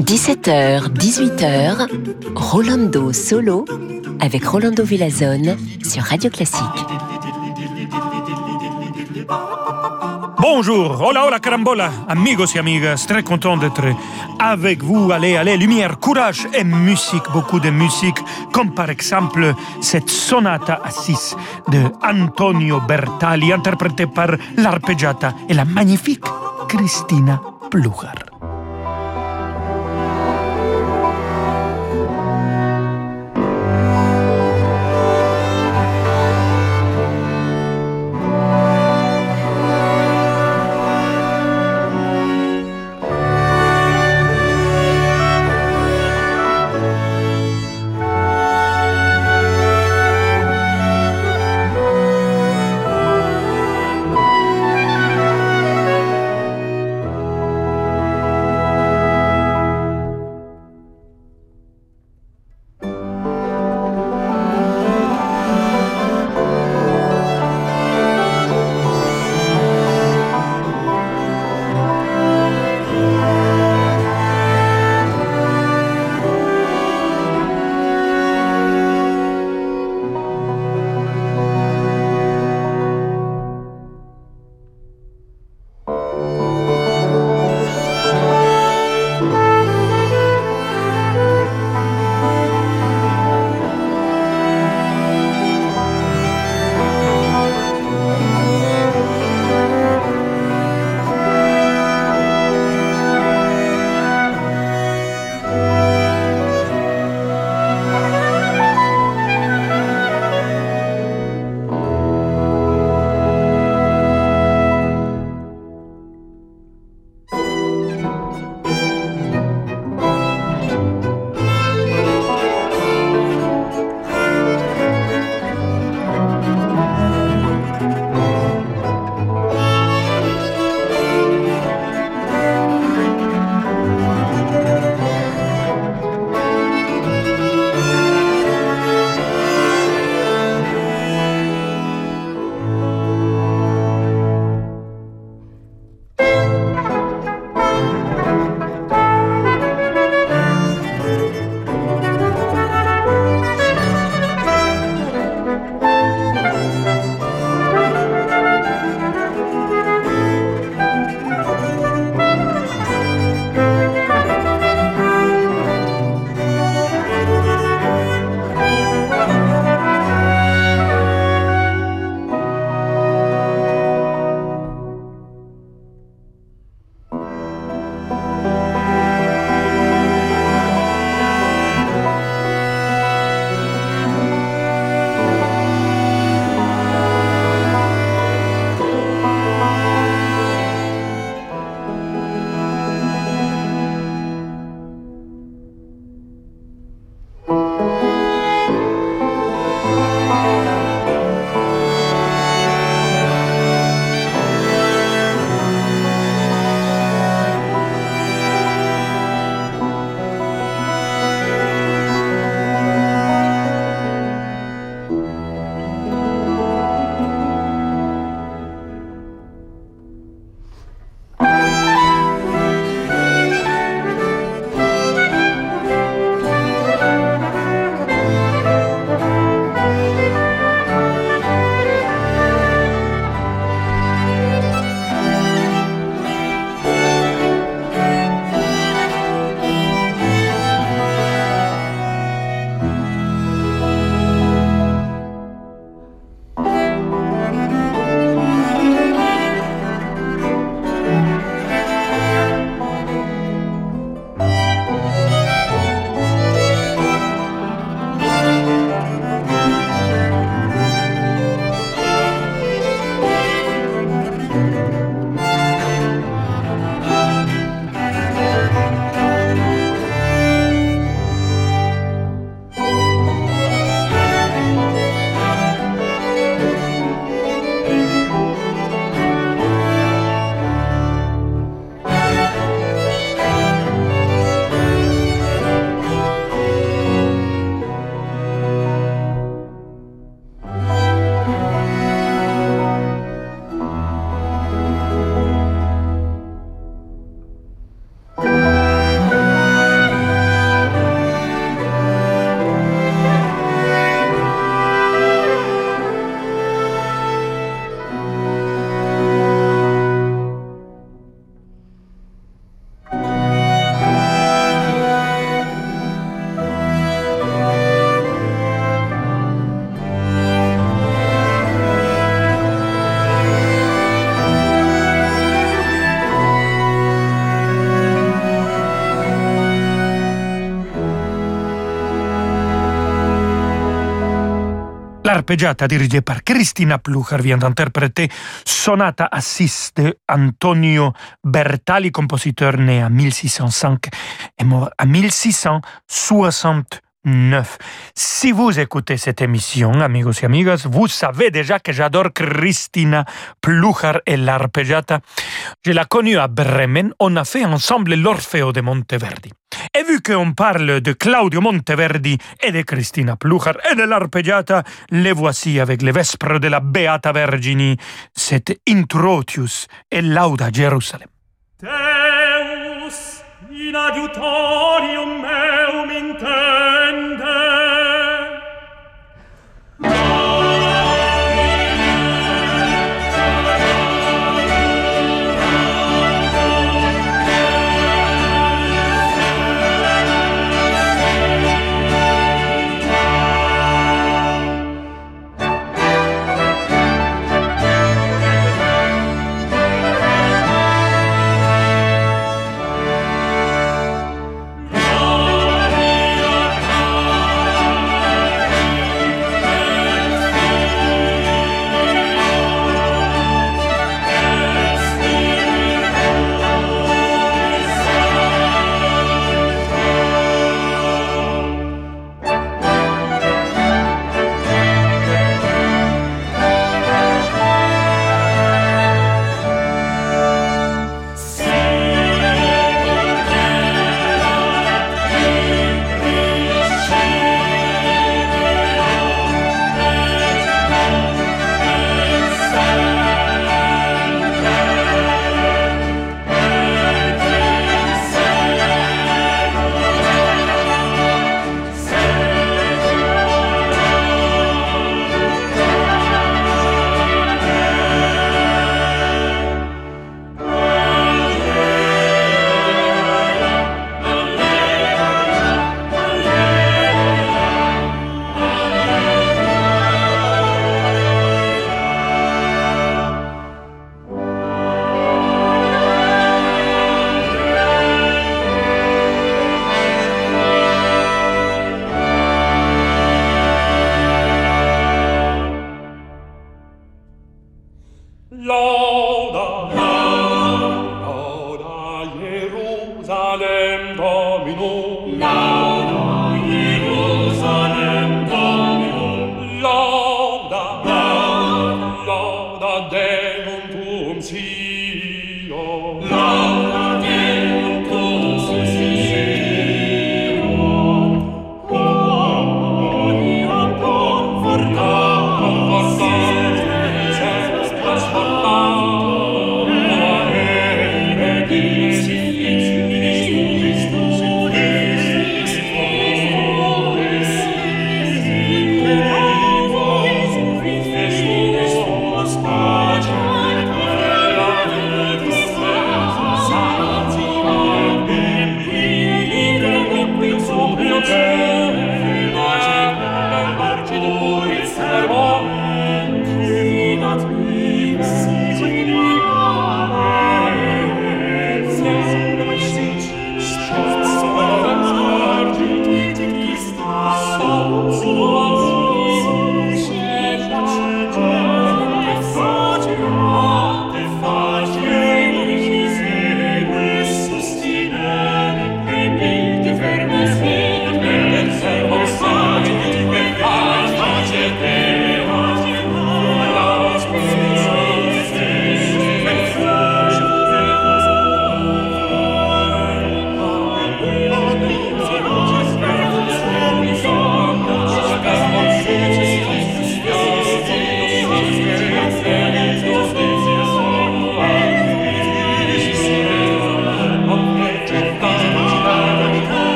17h, 18h, Rolando Solo avec Rolando Villazone sur Radio Classique. Bonjour, hola, hola, carambola, amigos et amigas, très content d'être avec vous. Allez, allez, lumière, courage et musique, beaucoup de musique, comme par exemple cette sonata à 6 de Antonio Bertali, interprétée par l'arpeggiata et la magnifique Christina Plugar. L'arpeggiata dirigée par Christina Plucher vient d'interpréter Sonata à 6 de Antonio Bertali, compositeur né en 1605 et mort en 1660. Si vous écoutez cette émission, amigos et amigas, vous savez déjà que j'adore Christina Plucher et l'arpeggiata. Je l'ai connue à Bremen, on a fait ensemble l'Orfeo de Monteverdi. Et vu qu'on parle de Claudio Monteverdi et de Christina Plucher et de l'arpeggiata, les voici avec les Vespres de la Beata Vergini, c'est Introtius et Lauda Jerusalem. Deus in adiutorium meum intende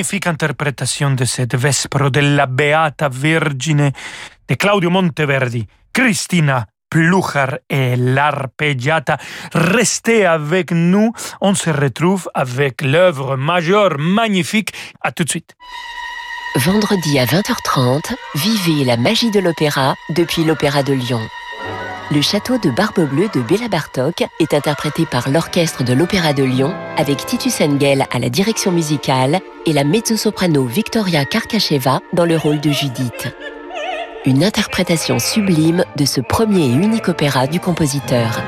magnifique interprétation de cette Vespro de la Beata Vergine de Claudio Monteverdi, Cristina Pluchar et l'arpeggiata. Restez avec nous, on se retrouve avec l'œuvre majeure magnifique. À tout de suite. Vendredi à 20h30, vivez la magie de l'opéra depuis l'Opéra de Lyon. Le château de Barbe Bleue de Béla Bartok est interprété par l'orchestre de l'Opéra de Lyon avec Titus Engel à la direction musicale et la mezzo-soprano Victoria Karkacheva dans le rôle de Judith. Une interprétation sublime de ce premier et unique opéra du compositeur.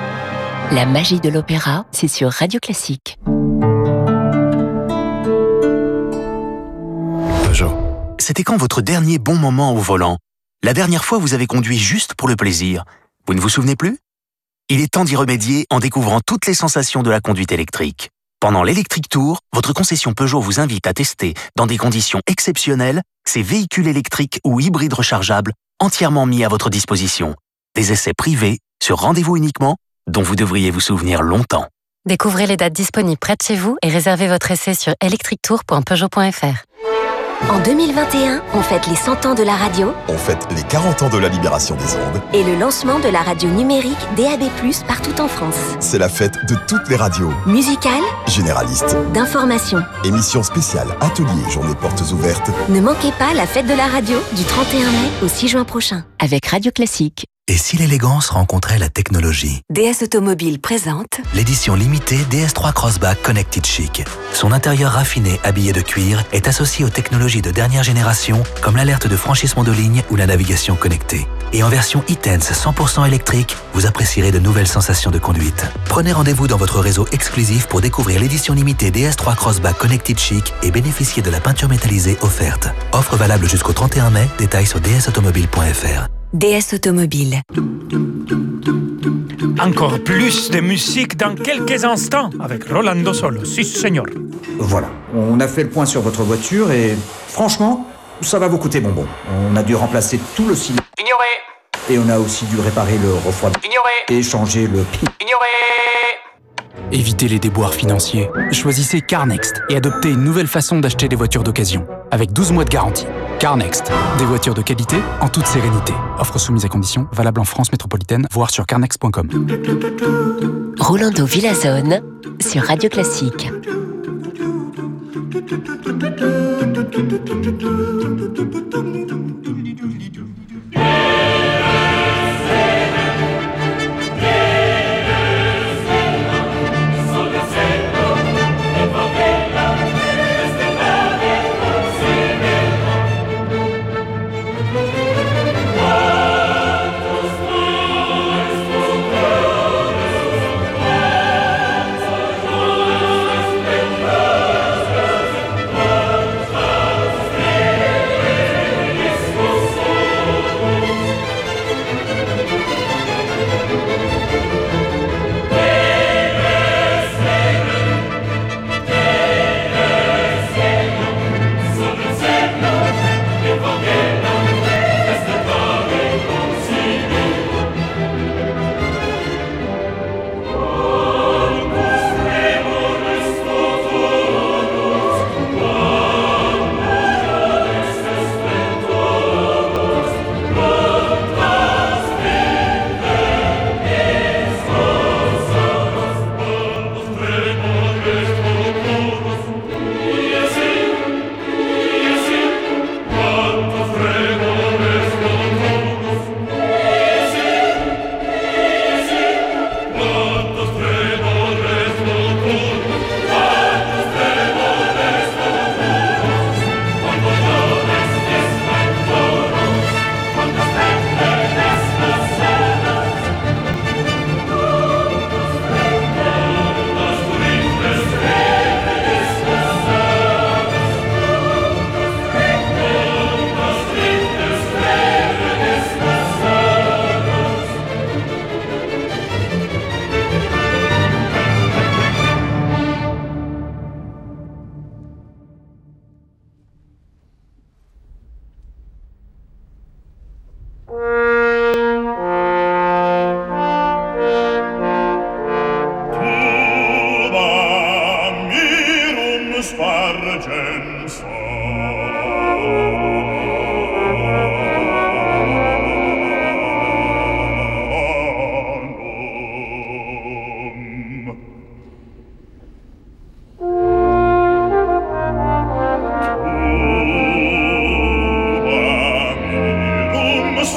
La magie de l'opéra, c'est sur Radio Classique. Bonjour. C'était quand votre dernier bon moment au volant? La dernière fois, vous avez conduit juste pour le plaisir vous ne vous souvenez plus? Il est temps d'y remédier en découvrant toutes les sensations de la conduite électrique. Pendant l'Electric Tour, votre concession Peugeot vous invite à tester, dans des conditions exceptionnelles, ces véhicules électriques ou hybrides rechargeables entièrement mis à votre disposition. Des essais privés, sur rendez-vous uniquement, dont vous devriez vous souvenir longtemps. Découvrez les dates disponibles près de chez vous et réservez votre essai sur electrictour.peugeot.fr. En 2021, on fête les 100 ans de la radio. On fête les 40 ans de la libération des ondes. Et le lancement de la radio numérique DAB+, partout en France. C'est la fête de toutes les radios. Musicales. Généralistes. D'information. Émissions spéciales, ateliers, journées portes ouvertes. Ne manquez pas la fête de la radio du 31 mai au 6 juin prochain. Avec Radio Classique. Et si l'élégance rencontrait la technologie DS Automobile présente l'édition limitée DS3 Crossback Connected Chic. Son intérieur raffiné habillé de cuir est associé aux technologies de dernière génération comme l'alerte de franchissement de ligne ou la navigation connectée. Et en version e-Tense 100% électrique, vous apprécierez de nouvelles sensations de conduite. Prenez rendez-vous dans votre réseau exclusif pour découvrir l'édition limitée DS3 Crossback Connected Chic et bénéficier de la peinture métallisée offerte. Offre valable jusqu'au 31 mai, détails sur dsautomobile.fr. DS Automobile. Encore plus de musique dans quelques instants avec Rolando Solo. Si, señor. Voilà, on a fait le point sur votre voiture et franchement, ça va vous coûter bonbon. On a dû remplacer tout le ciment. Ignoré. Et on a aussi dû réparer le refroidissement. Ignoré. Et changer le pi. Ignoré. Évitez les déboires financiers. Choisissez CarNext et adoptez une nouvelle façon d'acheter des voitures d'occasion, avec 12 mois de garantie. CarNext, des voitures de qualité en toute sérénité. Offre soumise à conditions, valable en France métropolitaine, voire sur carnext.com. Rolando Villazone sur Radio Classique.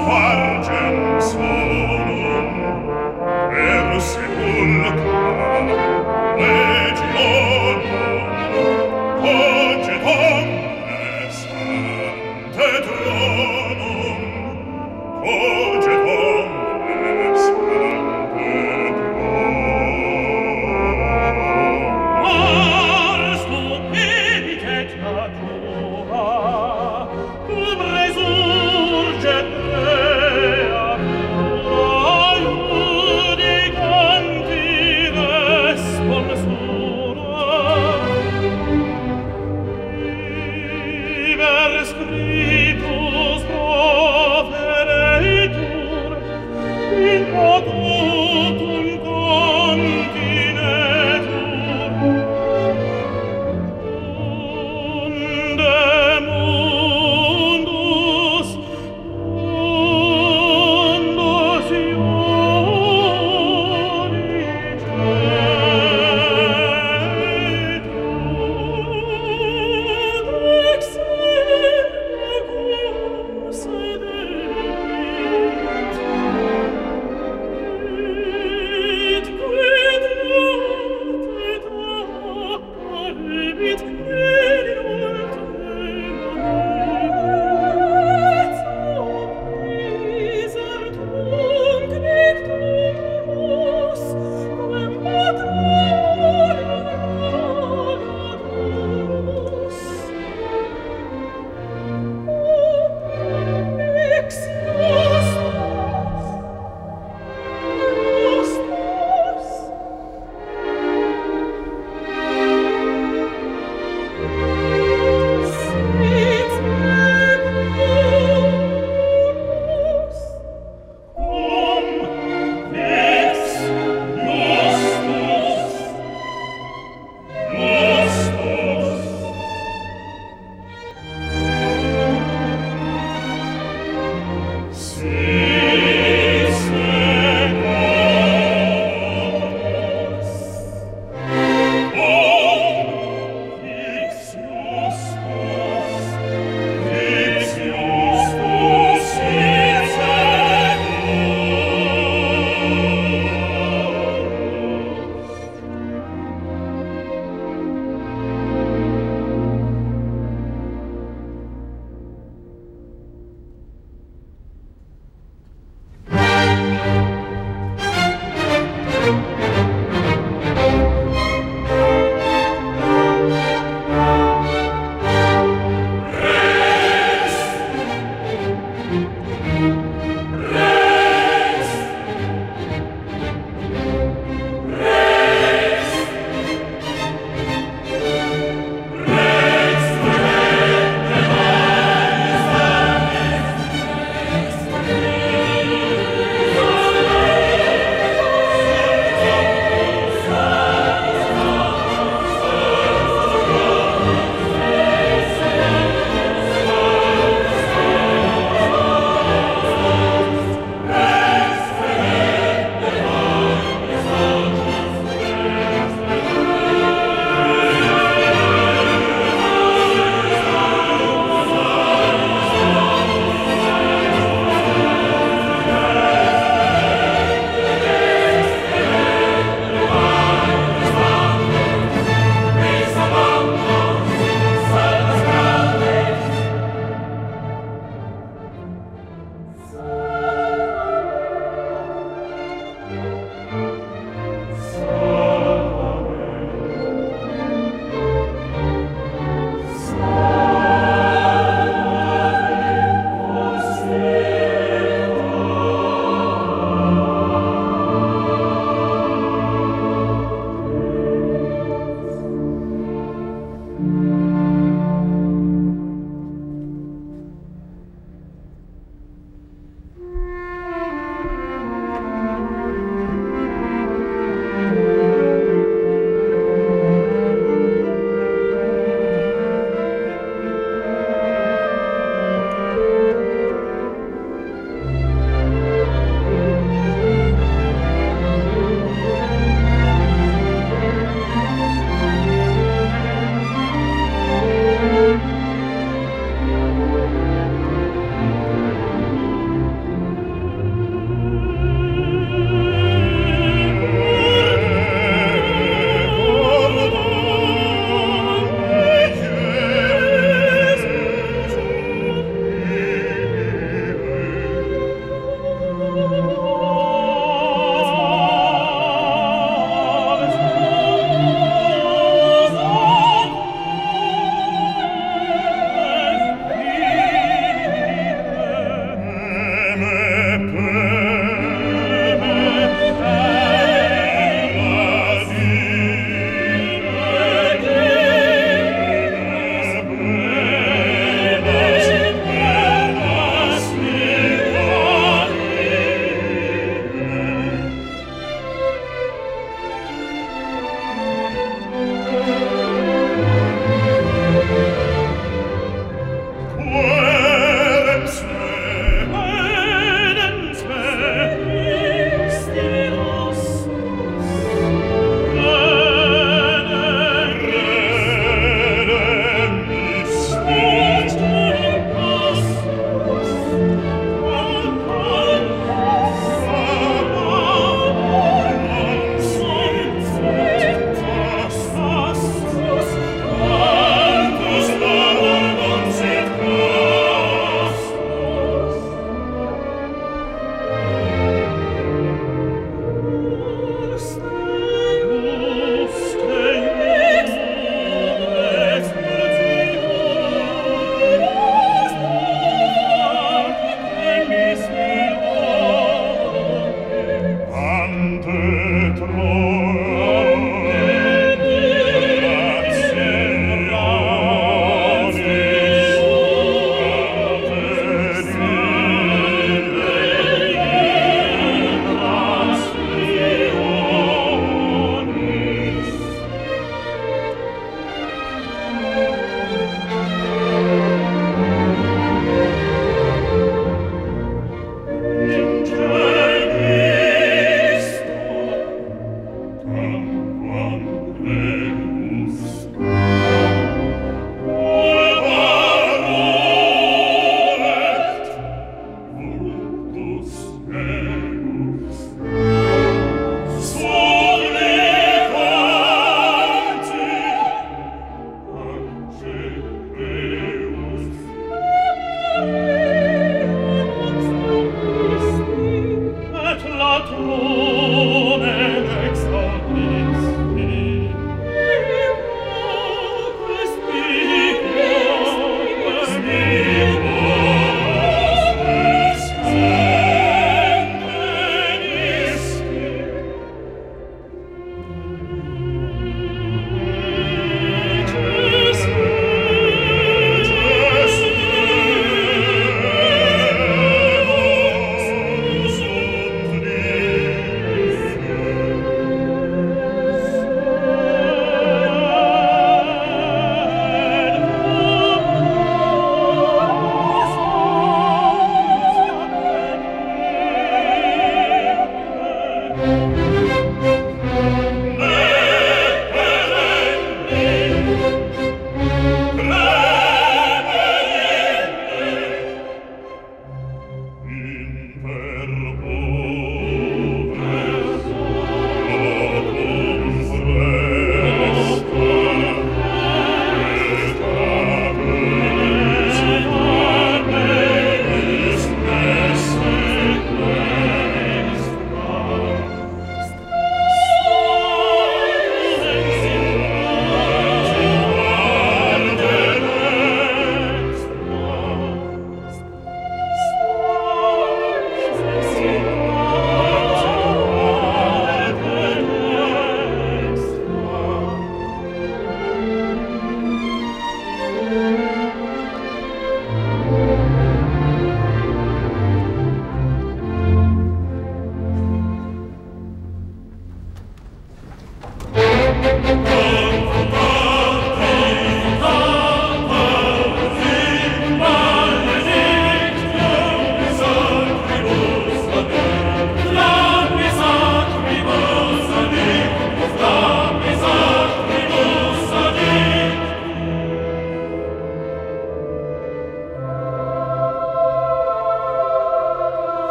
sparge.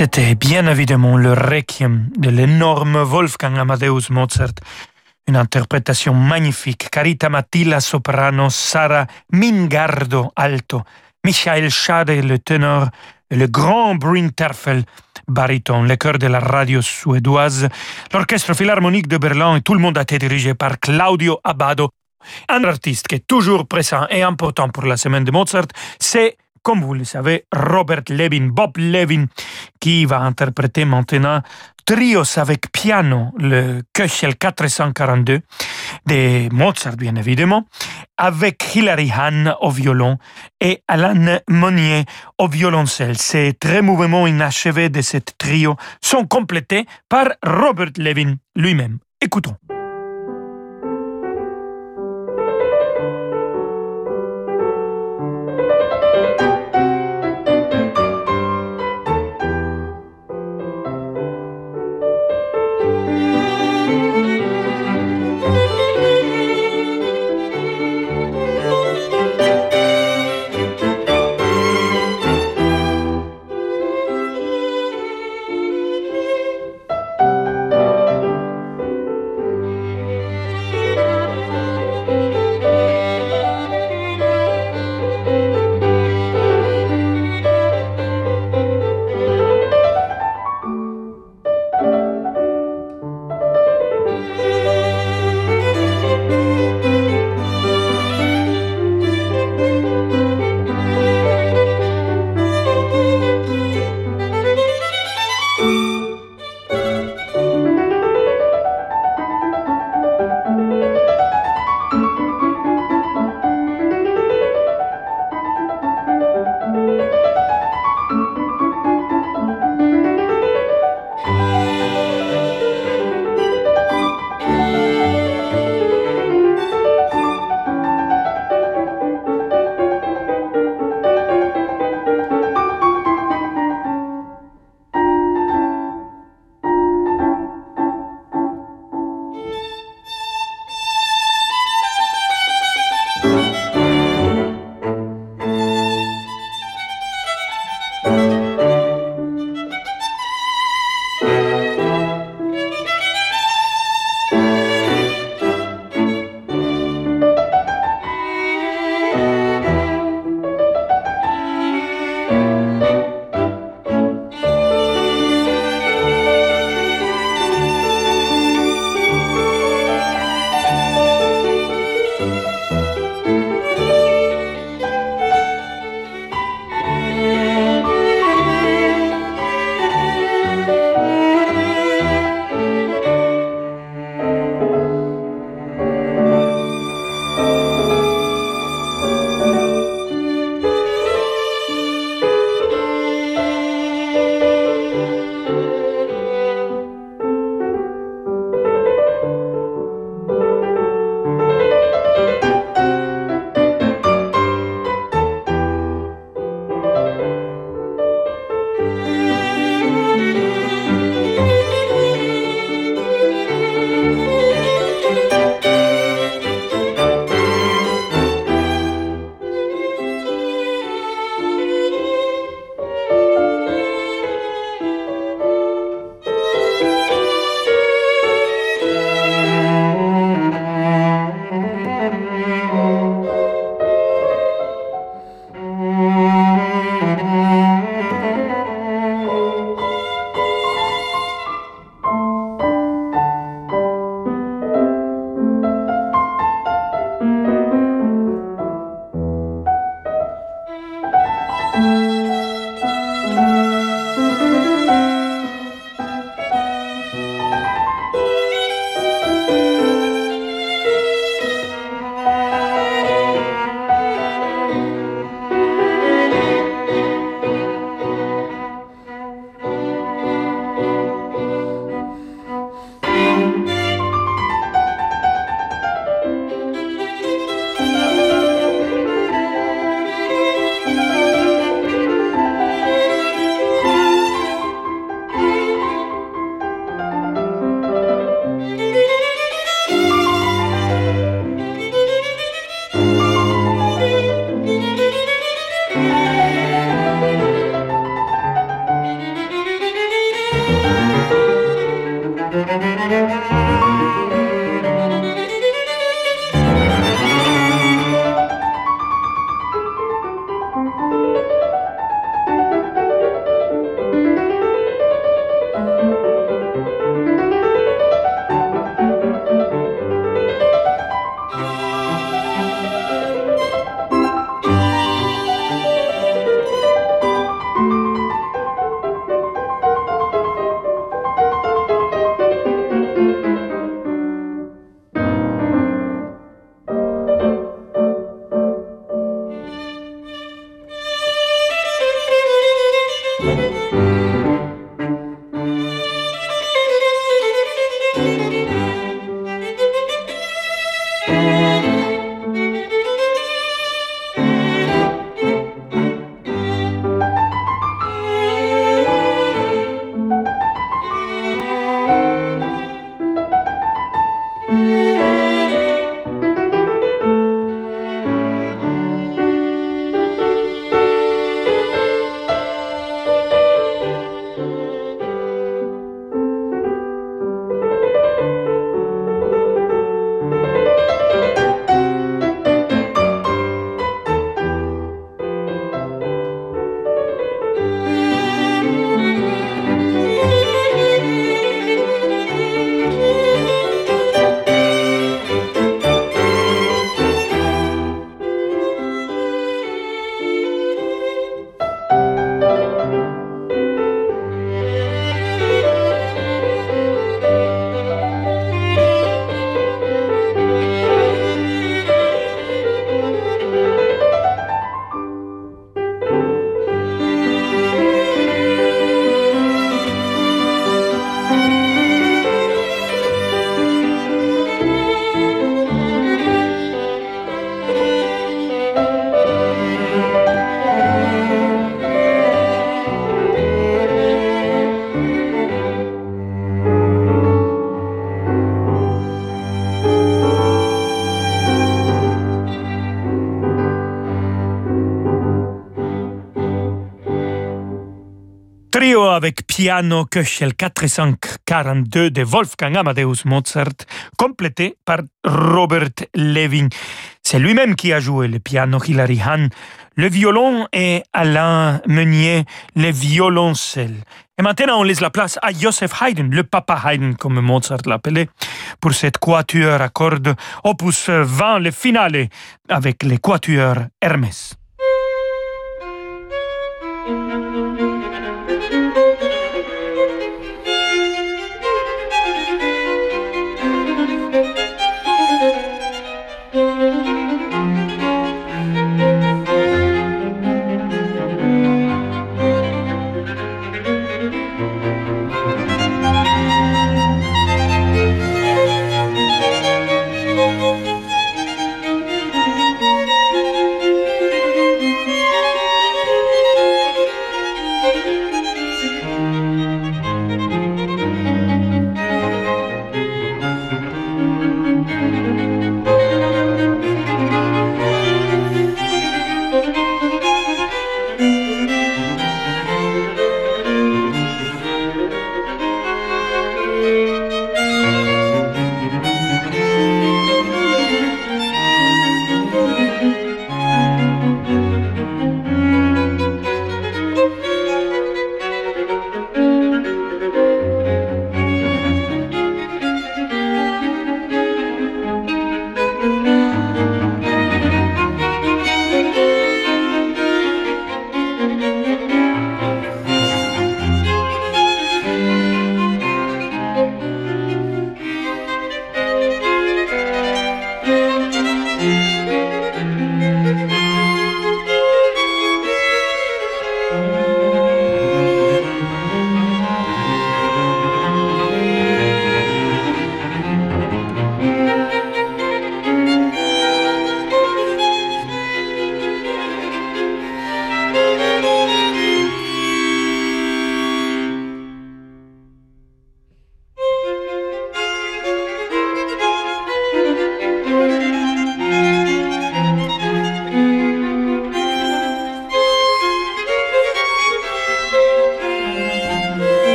C'était bien évidemment le requiem de l'énorme Wolfgang Amadeus Mozart, une interprétation magnifique. Carita Matilla soprano, Sara Mingardo alto, Michael Schade le ténor. Et le grand Terfel baryton, le chœur de la radio suédoise, l'orchestre philharmonique de Berlin et tout le monde a été dirigé par Claudio Abbado. Un artiste qui est toujours présent et important pour la semaine de Mozart, c'est comme vous le savez, Robert Levin, Bob Levin, qui va interpréter maintenant trios avec piano, le Köchel 442 de Mozart, bien évidemment, avec Hilary Hahn au violon et Alan Monnier au violoncelle. Ces très mouvements inachevés de ce trio sont complétés par Robert Levin lui-même. Écoutons. Avec piano Köchel 442 de Wolfgang Amadeus Mozart, complété par Robert Levin. C'est lui-même qui a joué le piano Hilary Hahn, le violon et Alain Meunier, le violoncelle. Et maintenant, on laisse la place à Joseph Haydn, le papa Haydn, comme Mozart l'appelait, pour cette quatuor à cordes, opus 20, le finale, avec les quatuors Hermès.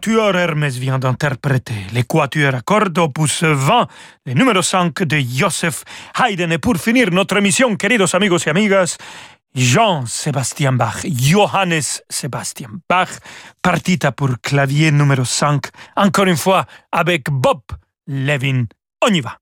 L'équateur Hermès vient d'interpréter l'équateur à cordes opus 20, le numéro 5 de Joseph Haydn. Et pour finir notre émission, queridos amigos et amigas, Jean-Sébastien Bach, Johannes Sébastien Bach, partita pour clavier numéro 5, encore une fois avec Bob Levin. On y va.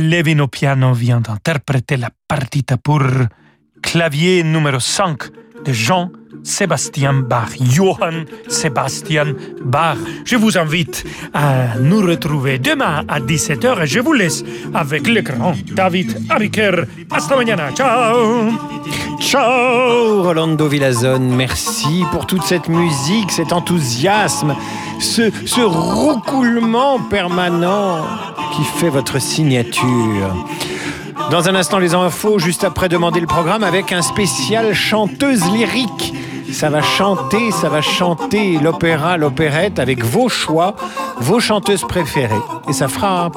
Levin au piano vient d'interpréter la partita pour clavier numéro 5 de Jean Sébastien Bach, Johann Sebastian Bach. Je vous invite à nous retrouver demain à 17h et je vous laisse avec le grand David Abiker. Hasta mañana. Ciao. Ciao Rolando Villazone, merci pour toute cette musique, cet enthousiasme, ce, ce roucoulement permanent qui fait votre signature. Dans un instant, les infos, juste après demander le programme avec un spécial chanteuse lyrique. Ça va chanter, ça va chanter l'opéra, l'opérette avec vos choix, vos chanteuses préférées. Et ça fera...